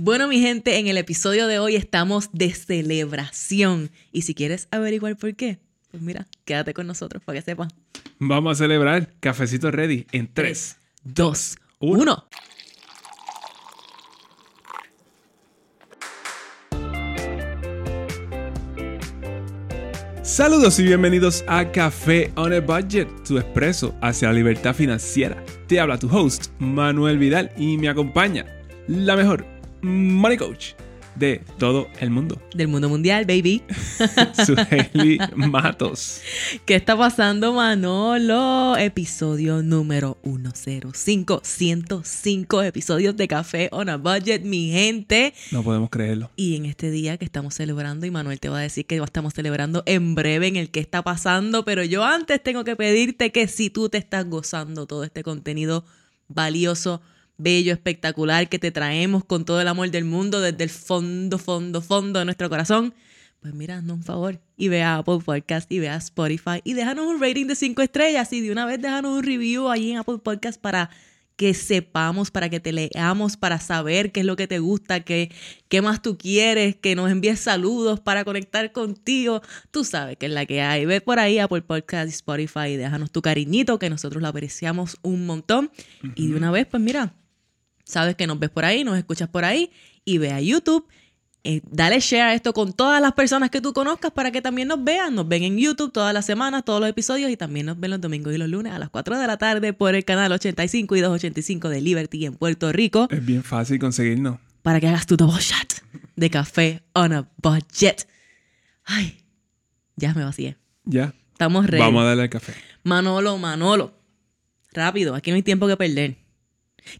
Bueno, mi gente, en el episodio de hoy estamos de celebración. Y si quieres averiguar por qué, pues mira, quédate con nosotros para que sepas. Vamos a celebrar Cafecito Ready en 3, 2, 1. Saludos y bienvenidos a Café on a Budget, tu expreso hacia la libertad financiera. Te habla tu host, Manuel Vidal, y me acompaña la mejor Money Coach de todo el mundo. Del mundo mundial, baby. Suheli Matos. ¿Qué está pasando, Manolo? Episodio número 105. 105 episodios de Café on a Budget, mi gente. No podemos creerlo. Y en este día que estamos celebrando, y Manuel te va a decir que estamos celebrando en breve en el que está pasando, pero yo antes tengo que pedirte que si tú te estás gozando todo este contenido valioso, bello, espectacular que te traemos con todo el amor del mundo desde el fondo, fondo, fondo de nuestro corazón, pues mira, haznos un favor y ve a Apple Podcast y ve a Spotify y déjanos un rating de 5 estrellas y de una vez déjanos un review ahí en Apple Podcast para que sepamos, para que te leamos, para saber qué es lo que te gusta, qué, qué más tú quieres, que nos envíes saludos para conectar contigo. Tú sabes que es la que hay. Ve por ahí Apple Podcast y Spotify y déjanos tu cariñito, que nosotros lo apreciamos un montón. Y de una vez, pues mira, sabes que nos ves por ahí, nos escuchas por ahí y ve a YouTube. Eh, dale share a esto con todas las personas que tú conozcas para que también nos vean. Nos ven en YouTube todas las semanas, todos los episodios y también nos ven los domingos y los lunes a las 4 de la tarde por el canal 85 y 285 de Liberty en Puerto Rico. Es bien fácil conseguirnos. Para que hagas tu double shot de café on a budget. Ay, ya me vacié. Ya. Estamos ready. Vamos a darle al café. Manolo, Manolo. Rápido, aquí no hay tiempo que perder.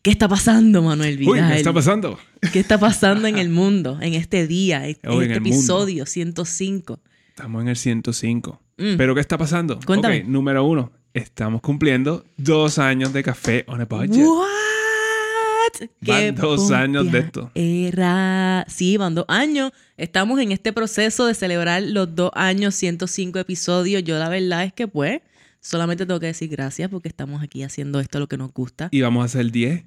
¿Qué está pasando, Manuel Vidal? Uy, ¿qué está pasando? ¿Qué está pasando en el mundo, en este día, en este mundo. episodio 105? Estamos en el 105. Mm. ¿Pero qué está pasando? Cuéntame. Número uno. Estamos cumpliendo dos años de Café on a Budget. ¿What? Van dos años de esto. Era... Sí, van dos años. Estamos en este proceso de celebrar los dos años, 105 episodios. Yo la verdad es que pues, solamente tengo que decir gracias porque estamos aquí haciendo esto lo que nos gusta. Y vamos a hacer 10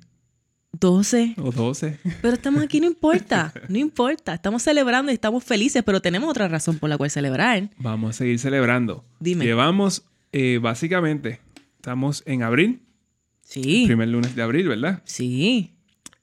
12. o 12. Pero estamos aquí, no importa, no importa. Estamos celebrando y estamos felices, pero tenemos otra razón por la cual celebrar. Vamos a seguir celebrando. Dime. Llevamos, eh, básicamente, estamos en abril, Sí, primer lunes de abril, ¿verdad? sí,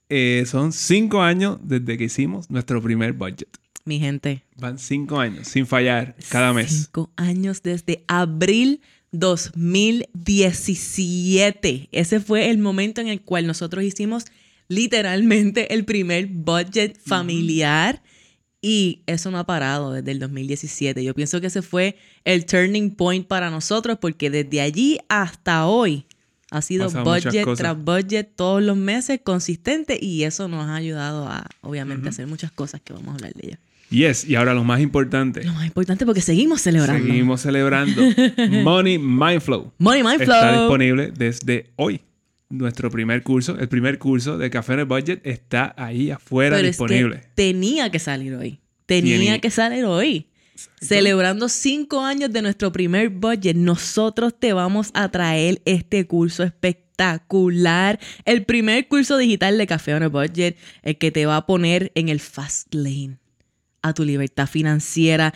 Eh, son cinco años desde que hicimos nuestro primer budget. mi gente. Van cinco años, sin fallar, cada mes. Cinco años desde abril 2017. Ese fue el momento en el cual nosotros hicimos literalmente el primer budget familiar. Y eso no ha parado desde el 2017. Yo pienso que ese fue el turning point para nosotros porque desde allí hasta hoy ha sido budget tras budget todos los meses consistente y eso nos ha ayudado a, obviamente, hacer muchas cosas que vamos a hablar de ellas. Yes, y ahora lo más importante. Lo más importante porque seguimos celebrando. Seguimos celebrando. Money Mindflow. Money Mind Está disponible desde hoy. Nuestro primer curso, el primer curso de Café en el Budget está ahí afuera Pero disponible. es que tenía que salir hoy. Tenía que salir hoy. Celebrando cinco años de nuestro primer budget, nosotros te vamos a traer este curso espectacular. El primer curso digital de Café on a Budget, el que te va a poner en el fast lane a tu libertad financiera.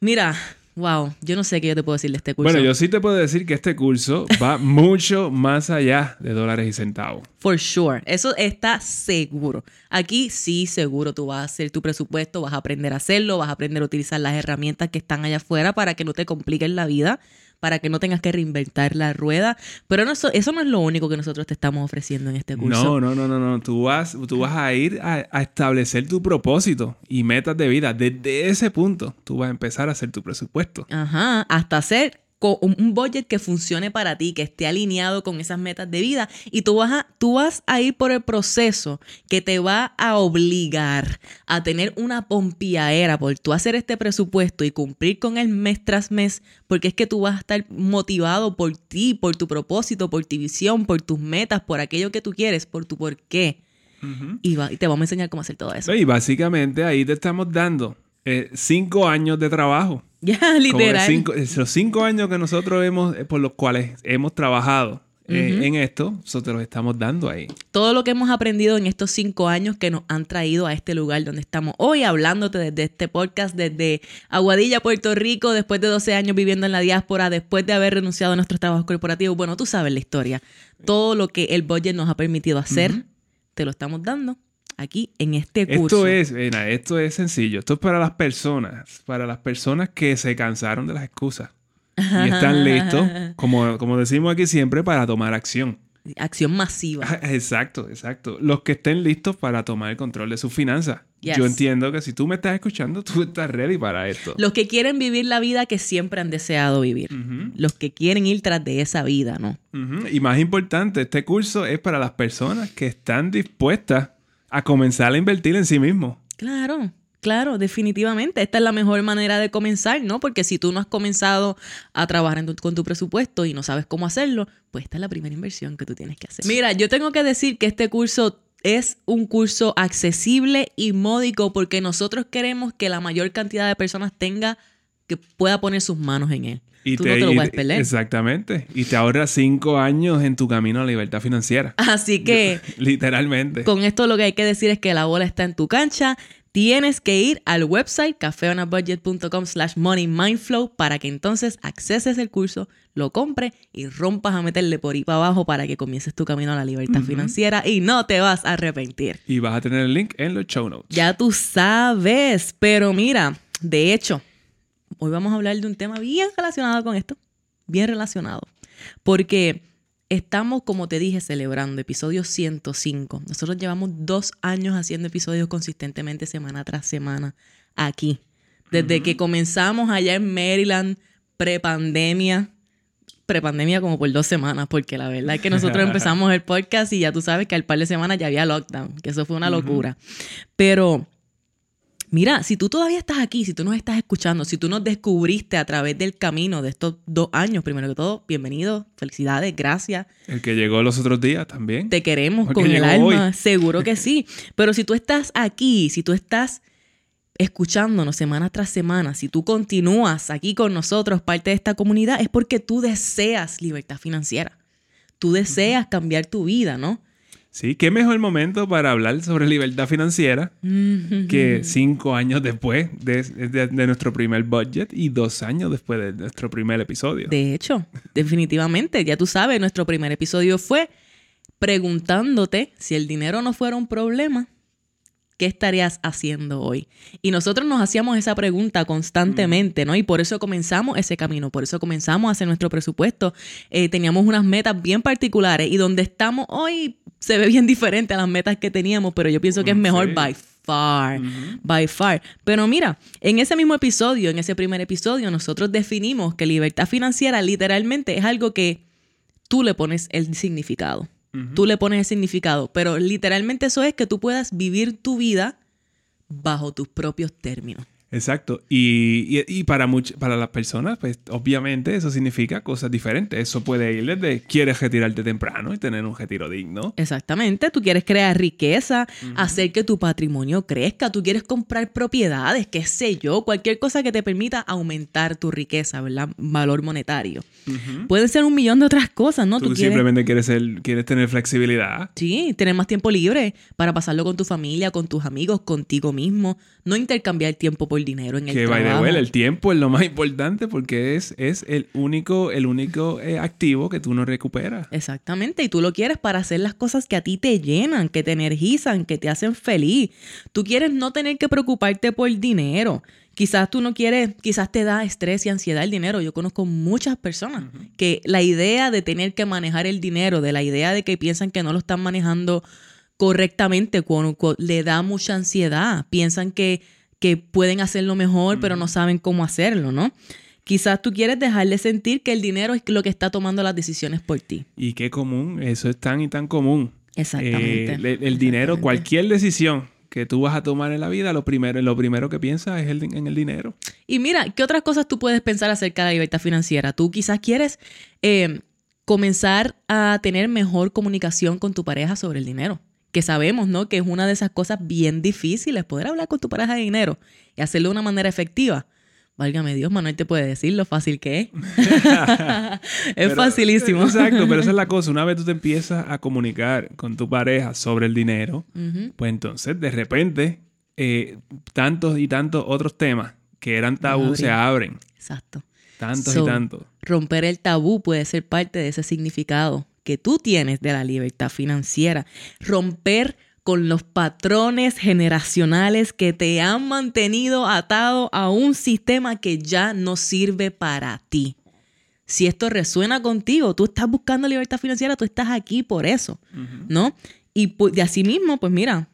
Mira, wow, yo no sé qué yo te puedo decir de este curso. Bueno, yo sí te puedo decir que este curso va mucho más allá de dólares y centavos. For sure. Eso está seguro. Aquí sí, seguro tú vas a hacer tu presupuesto, vas a aprender a hacerlo, vas a aprender a utilizar las herramientas que están allá afuera para que no te compliquen la vida, para que no tengas que reinventar la rueda. Pero no, eso, eso no es lo único que nosotros te estamos ofreciendo en este curso. No, no, no, no, no. Tú vas, tú vas a ir a, a establecer tu propósito y metas de vida. Desde ese punto, tú vas a empezar a hacer tu presupuesto. Ajá, hasta hacer un budget que funcione para ti, que esté alineado con esas metas de vida. Y tú vas, a, tú vas a ir por el proceso que te va a obligar a tener una pompiadera por tú hacer este presupuesto y cumplir con él mes tras mes, porque es que tú vas a estar motivado por ti, por tu propósito, por tu visión, por tus metas, por aquello que tú quieres, por tu por qué. y, va- y te vamos a enseñar cómo hacer todo eso. Y básicamente ahí te estamos dando eh, cinco años de trabajo. Ya, literal. cinco- es los cinco años que nosotros hemos, eh, por los cuales hemos trabajado eh, en esto, nosotros te los estamos dando ahí. Todo lo que hemos aprendido en estos cinco años que nos han traído a este lugar donde estamos hoy, hablándote desde este podcast, desde Aguadilla, Puerto Rico, después de 12 años viviendo en la diáspora, después de haber renunciado a nuestros trabajos corporativos. Bueno, tú sabes la historia. Todo lo que el budget nos ha permitido hacer, te lo estamos dando aquí en este curso. Esto es, mira, esto es sencillo. Esto es para las personas, para las personas que se cansaron de las excusas y están listos, como, como decimos aquí siempre, para tomar acción. Acción masiva. Exacto, exacto. Los que estén listos para tomar el control de sus finanzas. Yo entiendo que si tú me estás escuchando, tú estás ready para esto. Los que quieren vivir la vida que siempre han deseado vivir. Los que quieren ir tras de esa vida, ¿no? Y más importante, este curso es para las personas que están dispuestas a comenzar a invertir en sí mismos. Claro. Claro, definitivamente. Esta es la mejor manera de comenzar, ¿no? Porque si tú no has comenzado a trabajar con tu presupuesto y no sabes cómo hacerlo, pues esta es la primera inversión que tú tienes que hacer. Mira, yo tengo que decir que este curso es un curso accesible y módico porque nosotros queremos que la mayor cantidad de personas tenga que pueda poner sus manos en él. Y Tú te, no te lo puedes perder. Exactamente. Y te ahorra cinco años en tu camino a la libertad financiera. Así que. Literalmente. Con esto lo que hay que decir es que la bola está en tu cancha tienes que ir al website cafeonabudget.com slash moneymindflow para que entonces acceses el curso, lo compres y rompas a meterle por ahí para abajo para que comiences tu camino a la libertad financiera y no te vas a arrepentir. Y vas a tener el link en los show notes. Ya tú sabes, pero mira, de hecho, hoy vamos a hablar de un tema bien relacionado con esto, bien relacionado, porque Estamos, como te dije, celebrando episodio 105. Nosotros llevamos dos años haciendo episodios consistentemente semana tras semana aquí. Desde que comenzamos allá en Maryland, prepandemia, prepandemia como por dos semanas, porque la verdad es que nosotros empezamos el podcast y ya tú sabes que al par de semanas ya había lockdown, que eso fue una locura. Pero Mira, si tú todavía estás aquí, si tú nos estás escuchando, si tú nos descubriste a través del camino de estos dos años, primero que todo, bienvenido, felicidades, gracias. El que llegó los otros días también. Te queremos con el alma, seguro que sí. Pero si tú estás aquí, si tú estás escuchándonos semana tras semana, si tú continúas aquí con nosotros, parte de esta comunidad, es porque tú deseas libertad financiera. Tú deseas cambiar tu vida, ¿no? Sí, qué mejor momento para hablar sobre libertad financiera que cinco años después de, nuestro primer budget y dos años después de nuestro primer episodio. De hecho, definitivamente, ya tú sabes, nuestro primer episodio fue preguntándote si el dinero no fuera un problema, ¿qué estarías haciendo hoy? Y nosotros nos hacíamos esa pregunta constantemente, ¿no? Y por eso comenzamos ese camino, por eso comenzamos a hacer nuestro presupuesto. Eh, teníamos unas metas bien particulares y donde estamos hoy se ve bien diferente a las metas que teníamos, pero yo pienso que es mejor by far, by far. Pero mira, en ese mismo episodio, en ese primer episodio, nosotros definimos que libertad financiera literalmente es algo que tú le pones el significado. Tú le pones el significado, pero literalmente eso es que tú puedas vivir tu vida bajo tus propios términos. Exacto. Y, para, para las personas, pues obviamente eso significa cosas diferentes. Eso puede ir desde quieres retirarte temprano y tener un retiro digno. Exactamente. Tú quieres crear riqueza, hacer que tu patrimonio crezca, tú quieres comprar propiedades, qué sé yo, cualquier cosa que te permita aumentar tu riqueza, ¿verdad? Valor monetario. Puede ser un millón de otras cosas, ¿no? Tú, simplemente quieres, ser, quieres tener flexibilidad. Sí, tener más tiempo libre para pasarlo con tu familia, con tus amigos, contigo mismo. No intercambiar tiempo por dinero en el que trabajo. el tiempo es lo más importante porque es, es el único, el único eh, activo que tú no recuperas. Exactamente, y tú lo quieres para hacer las cosas que a ti te llenan, que te energizan, que te hacen feliz. Tú quieres no tener que preocuparte por dinero. Quizás tú no quieres, quizás te da estrés y ansiedad el dinero. Yo conozco muchas personas que la idea de tener que manejar el dinero, de la idea de que piensan que no lo están manejando correctamente, le da mucha ansiedad. Piensan que que pueden hacerlo mejor, pero no saben cómo hacerlo, ¿no? Quizás tú quieres dejarle sentir que el dinero es lo que está tomando las decisiones por ti. Y qué común, eso es tan y tan común. Exactamente. Eh, el, dinero, cualquier decisión que tú vas a tomar en la vida, lo primero, lo primero que piensas es en el dinero. Y mira, ¿qué otras cosas tú puedes pensar acerca de la libertad financiera? Tú quizás quieres eh, comenzar a tener mejor comunicación con tu pareja sobre el dinero que sabemos, ¿no? Que es una de esas cosas bien difíciles, poder hablar con tu pareja de dinero y hacerlo de una manera efectiva. Válgame Dios, Manuel te puede decir lo fácil que es. es facilísimo. Exacto, pero esa es la cosa. Una vez tú te empiezas a comunicar con tu pareja sobre el dinero, pues entonces de repente eh, tantos y tantos otros temas que eran tabú se abren. Exacto. Tantos y tantos. Romper el tabú puede ser parte de ese significado que tú tienes de la libertad financiera. Romper con los patrones generacionales que te han mantenido atado a un sistema que ya no sirve para ti. Si esto resuena contigo, tú estás buscando libertad financiera, tú estás aquí por eso, ¿no? Y de así mismo, pues mira,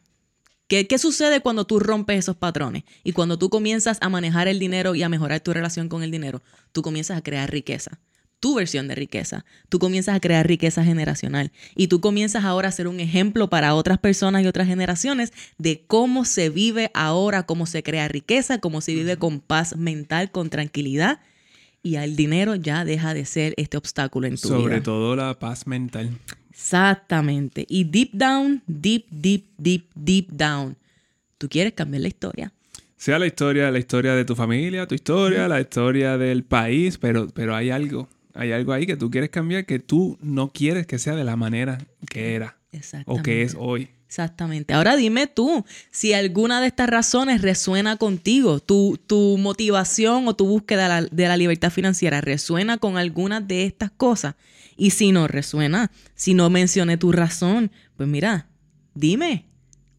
¿qué, ¿qué sucede cuando tú rompes esos patrones? Y cuando tú comienzas a manejar el dinero y a mejorar tu relación con el dinero, tú comienzas a crear riqueza tu versión de riqueza. Tú comienzas a crear riqueza generacional y tú comienzas ahora a ser un ejemplo para otras personas y otras generaciones de cómo se vive ahora, cómo se crea riqueza, cómo se vive con paz mental, con tranquilidad y el dinero ya deja de ser este obstáculo en tu vida. Sobre todo la paz mental. Exactamente. Y deep down, deep, deep, deep, deep down, tú quieres cambiar la historia sea la historia, la historia de tu familia, tu historia, la historia del país, pero, pero hay algo hay algo ahí que tú quieres cambiar que tú no quieres que sea de la manera que era o que es hoy. Exactamente. Ahora dime tú si alguna de estas razones resuena contigo, tu, tu motivación o tu búsqueda de la, libertad financiera resuena con alguna de estas cosas. Y si no resuena, si no mencioné tu razón, pues mira, dime,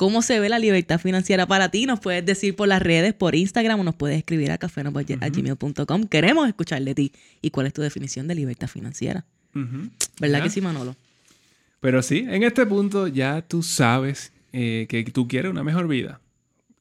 cómo se ve la libertad financiera para ti. Nos puedes decir por las redes, por Instagram o nos puedes escribir a cafenobudget.gmail.com. Queremos escuchar de ti y cuál es tu definición de libertad financiera. ¿Verdad que sí, Manolo? Pero sí, en este punto ya tú sabes eh, que tú quieres una mejor vida.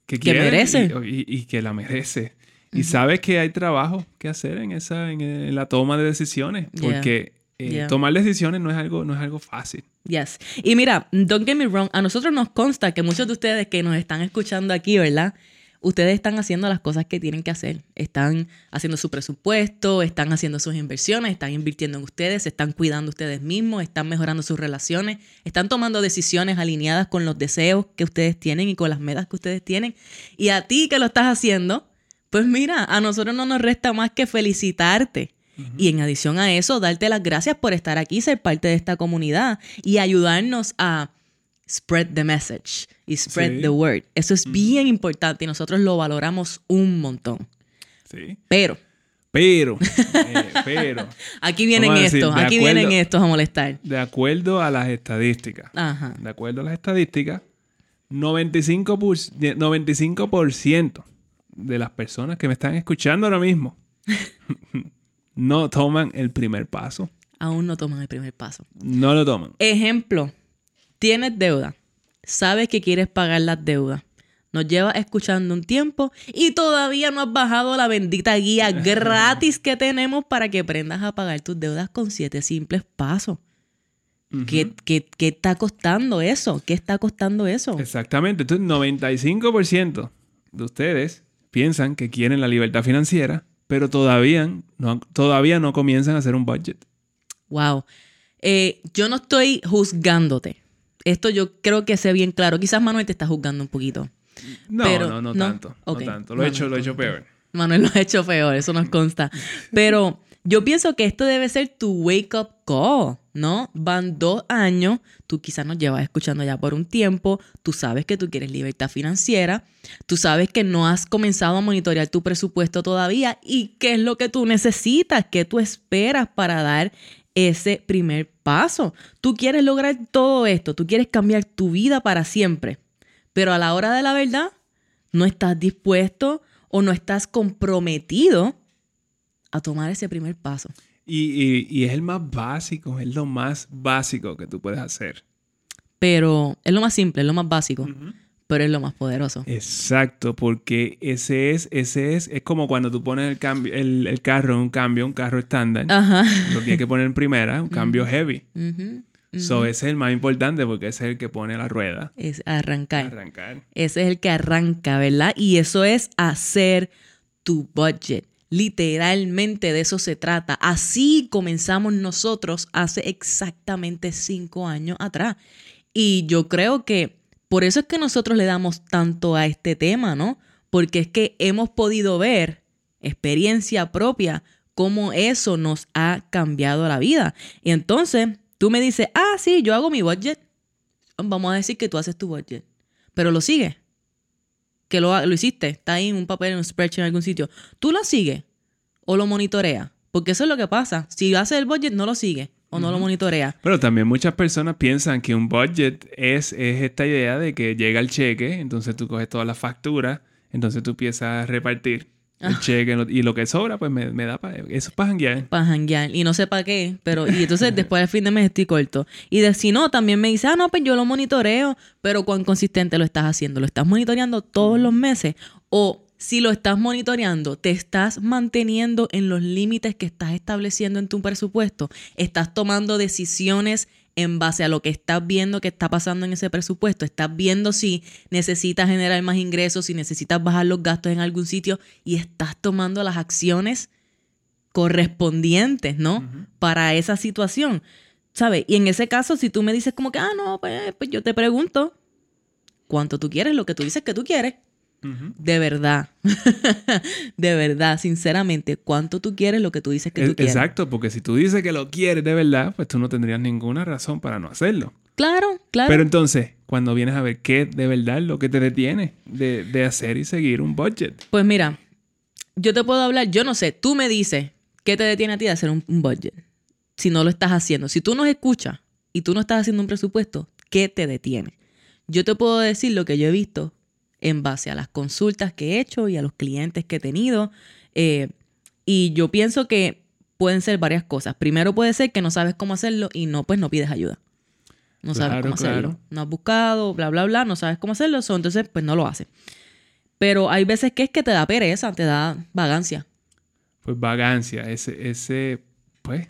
Que, que merece. Y, que la merece. Y sabes que hay trabajo que hacer en esa en, la toma de decisiones. Porque eh, tomar decisiones no es algo, no es algo fácil. Yes. Y mira, don't get me wrong, a nosotros nos consta que muchos de ustedes que nos están escuchando aquí, ¿verdad? Ustedes están haciendo las cosas que tienen que hacer. Están haciendo su presupuesto, están haciendo sus inversiones, están invirtiendo en ustedes, están cuidando ustedes mismos, están mejorando sus relaciones, están tomando decisiones alineadas con los deseos que ustedes tienen y con las metas que ustedes tienen. Y a ti que lo estás haciendo, pues mira, a nosotros no nos resta más que felicitarte y en adición a eso, darte las gracias por estar aquí, ser parte de esta comunidad y ayudarnos a spread the message y spread the word. Eso es bien importante y nosotros lo valoramos un montón. Sí. Pero. Pero, eh, pero. aquí vienen estos, aquí vienen estos a molestar. De acuerdo a las estadísticas. Ajá. De acuerdo a las estadísticas, 95%, 95 de las personas que me están escuchando ahora mismo no toman el primer paso. Aún no toman el primer paso. No lo toman. Ejemplo, tienes deuda, sabes que quieres pagar las deudas. Nos llevas escuchando un tiempo y todavía no has bajado la bendita guía gratis que tenemos para que aprendas a pagar tus deudas con siete simples pasos. ¿Qué, qué, qué está costando eso? ¿Qué está costando eso? Exactamente. Entonces, 95% de ustedes piensan que quieren la libertad financiera pero todavía no, todavía no comienzan a hacer un budget. Wow. Eh, yo no estoy juzgándote. Esto yo creo que sé bien claro. Quizás Manuel te está juzgando un poquito. No, no, no, tanto. No tanto. Lo he hecho, lo he hecho peor. Manuel lo ha hecho peor, eso nos consta. Pero yo pienso que esto debe ser tu wake up call, ¿no? Van dos años, tú quizás nos llevas escuchando ya por un tiempo, tú sabes que tú quieres libertad financiera, tú sabes que no has comenzado a monitorear tu presupuesto todavía y qué es lo que tú necesitas, qué tú esperas para dar ese primer paso. Tú quieres lograr todo esto, tú quieres cambiar tu vida para siempre, pero a la hora de la verdad no estás dispuesto o no estás comprometido a tomar ese primer paso. Y, es el más básico, es lo más básico que tú puedes hacer. Pero es lo más simple, es lo más básico, pero es lo más poderoso. Exacto, porque ese es, ese es, es como cuando tú pones el, cambio, el, carro en un cambio, un carro estándar, lo tienes que poner en primera, un cambio heavy. So, ese es el más importante porque ese es el que pone la rueda. Es arrancar. Arrancar. Ese es el que arranca, ¿verdad? Y eso es hacer tu budget. Literalmente de eso se trata. Así comenzamos nosotros hace exactamente cinco años atrás. Y yo creo que por eso es que nosotros le damos tanto a este tema, ¿no? Porque es que hemos podido ver experiencia propia, cómo eso nos ha cambiado la vida. Y entonces tú me dices, ah, sí, yo hago mi budget. Vamos a decir que tú haces tu budget, pero lo sigues. Que lo, lo hiciste, está ahí en un papel, en un spreadsheet en algún sitio. ¿Tú lo sigues o lo monitoreas? Porque eso es lo que pasa. Si haces el budget, no lo sigues o no lo monitorea. Pero también muchas personas piensan que un budget es, es esta idea de que llega el cheque, entonces tú coges todas las facturas, entonces tú empiezas a repartir el cheque y lo que sobra, pues me, da para eso es para janguear. Para janguear. Y no sé para qué, pero y entonces después del fin de mes estoy corto. Y de, si no, también me dice, ah, no, pues yo lo monitoreo, pero cuán consistente lo estás haciendo. ¿Lo estás monitoreando todos los meses? O si lo estás monitoreando, te estás manteniendo en los límites que estás estableciendo en tu presupuesto, estás tomando decisiones en base a lo que estás viendo que está pasando en ese presupuesto, estás viendo si necesitas generar más ingresos, si necesitas bajar los gastos en algún sitio y estás tomando las acciones correspondientes, ¿no? Para esa situación, ¿sabes? Y en ese caso, si tú me dices como que, ah, no, pues, pues yo te pregunto, ¿cuánto tú quieres? Lo que tú dices que tú quieres. De verdad, de verdad, sinceramente, ¿cuánto tú quieres lo que tú dices que tú quieres? Exacto, porque si tú dices que lo quieres de verdad, pues tú no tendrías ninguna razón para no hacerlo. Claro, claro. Pero entonces, cuando vienes a ver qué de verdad es lo que te detiene de, de hacer y seguir un budget. Pues mira, yo te puedo hablar, yo no sé, tú me dices qué te detiene a ti de hacer un, un budget si no lo estás haciendo. Si tú nos escuchas y tú no estás haciendo un presupuesto, ¿qué te detiene? Yo te puedo decir lo que yo he visto en base a las consultas que he hecho y a los clientes que he tenido. Eh, y yo pienso que pueden ser varias cosas. Primero puede ser que no sabes cómo hacerlo y no, pues no pides ayuda. No sabes cómo hacerlo. No has buscado, bla, bla, bla, no sabes cómo hacerlo, entonces pues no lo haces. Pero hay veces que es que te da pereza, te da vagancia. Pues vagancia, ese, ese, pues,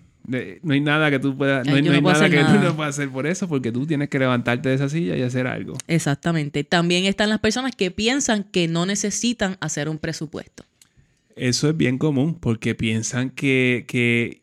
no hay nada que tú puedas, no, hay, nada que tú no puedas hacer por eso, porque tú tienes que levantarte de esa silla y hacer algo. Exactamente. También están las personas que piensan que no necesitan hacer un presupuesto. Eso es bien común, porque piensan que, que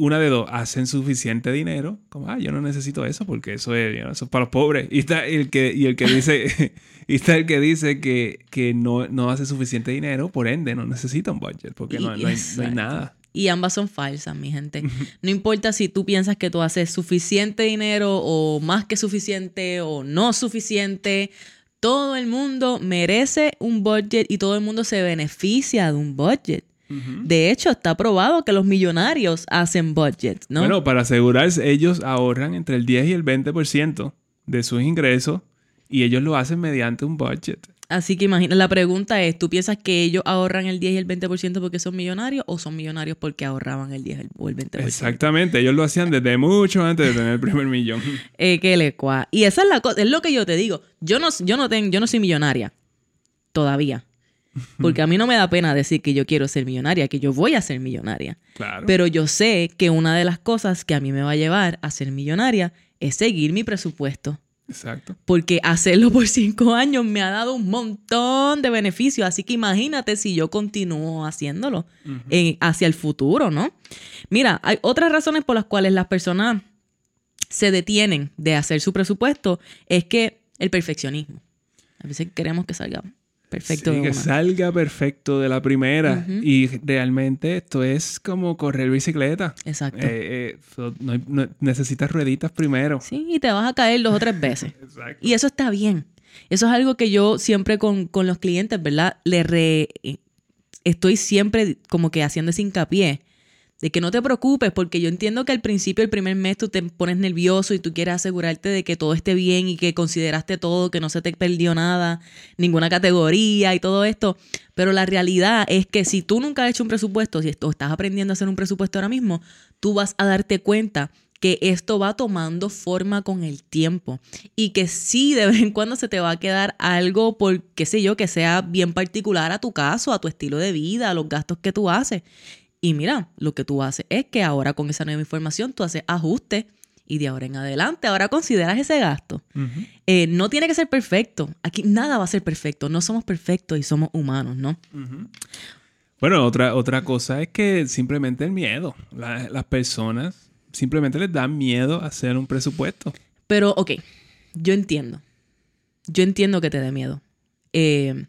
una de dos, hacen suficiente dinero, como, ah, yo no necesito eso porque eso es, eso es para los pobres. Y está el que, y el que dice, y está el que dice que, que no, no, hace suficiente dinero, por ende no necesita un budget, porque no, no, hay, nada. Y ambas son falsas, mi gente. No importa si tú piensas que tú haces suficiente dinero o más que suficiente o no suficiente. Todo el mundo merece un budget y todo el mundo se beneficia de un budget. De hecho, está probado que los millonarios hacen budgets, ¿no? Bueno, para asegurarse, ellos ahorran entre el 10 y el 20% de sus ingresos y ellos lo hacen mediante un budget. Así que imagina, la pregunta es, ¿tú piensas que ellos ahorran el 10 y el 20% porque son millonarios o son millonarios porque ahorraban el 10 o el 20%? Exactamente, ellos lo hacían desde mucho antes de tener el primer millón. eh, que le cua. Y esa es la cosa, es lo que yo te digo. Yo no, yo no tengo, yo no soy millonaria todavía. Porque a mí no me da pena decir que yo quiero ser millonaria, que yo voy a ser millonaria. Claro. Pero yo sé que una de las cosas que a mí me va a llevar a ser millonaria es seguir mi presupuesto. Exacto. Porque hacerlo por cinco años me ha dado un montón de beneficios. Así que imagínate si yo continúo haciéndolo hacia el futuro, ¿no? Mira, hay otras razones por las cuales las personas se detienen de hacer su presupuesto. Es que el perfeccionismo. A veces queremos que salga perfecto. Sí, que salga perfecto de la primera. Y realmente esto es como correr bicicleta. Exacto. Eh, eh, necesitas rueditas primero. Sí, y te vas a caer dos o tres veces. Exacto. Y eso está bien. Eso es algo que yo siempre con, los clientes, ¿verdad? Le re, estoy siempre como que haciendo ese hincapié de que no te preocupes, porque yo entiendo que al principio, el primer mes, tú te pones nervioso y tú quieres asegurarte de que todo esté bien y que consideraste todo, que no se te perdió nada, ninguna categoría y todo esto. Pero la realidad es que si tú nunca has hecho un presupuesto, si estás aprendiendo a hacer un presupuesto ahora mismo, tú vas a darte cuenta que esto va tomando forma con el tiempo y que sí de vez en cuando se te va a quedar algo por qué sé yo que sea bien particular a tu caso, a tu estilo de vida, a los gastos que tú haces y mira, lo que tú haces es que ahora con esa nueva información tú haces ajustes y de ahora en adelante ahora consideras ese gasto. Eh, no tiene que ser perfecto. Aquí nada va a ser perfecto. No somos perfectos y somos humanos, ¿no? Bueno, otra, otra cosa es que simplemente el miedo. las personas simplemente les da miedo hacer un presupuesto. Pero, ok, yo entiendo. Yo entiendo que te dé miedo. Eh,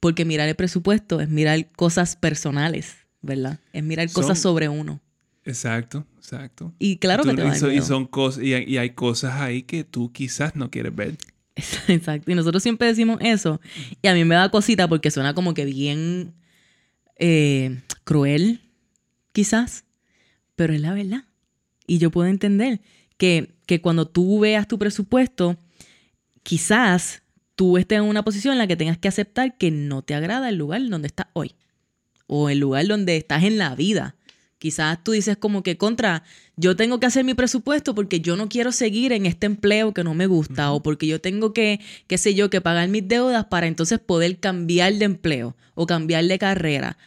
Porque mirar el presupuesto es mirar cosas personales, ¿verdad? Es mirar cosas sobre uno. Exacto, exacto. Y claro que te va a y, dar son, y miedo. son cosas, y, hay- y hay cosas ahí que tú quizás no quieres ver. Exacto. Y nosotros siempre decimos eso. Y a mí me da cosita porque suena como que bien eh, cruel, quizás. Pero es la verdad. Y yo puedo entender que, que cuando tú veas tu presupuesto, quizás tú estés en una posición en la que tengas que aceptar que no te agrada el lugar donde estás hoy. O el lugar donde estás en la vida. Quizás tú dices como que contra, yo tengo que hacer mi presupuesto porque yo no quiero seguir en este empleo que no me gusta o porque yo tengo que, qué sé yo, que pagar mis deudas para entonces poder cambiar de empleo o cambiar de carrera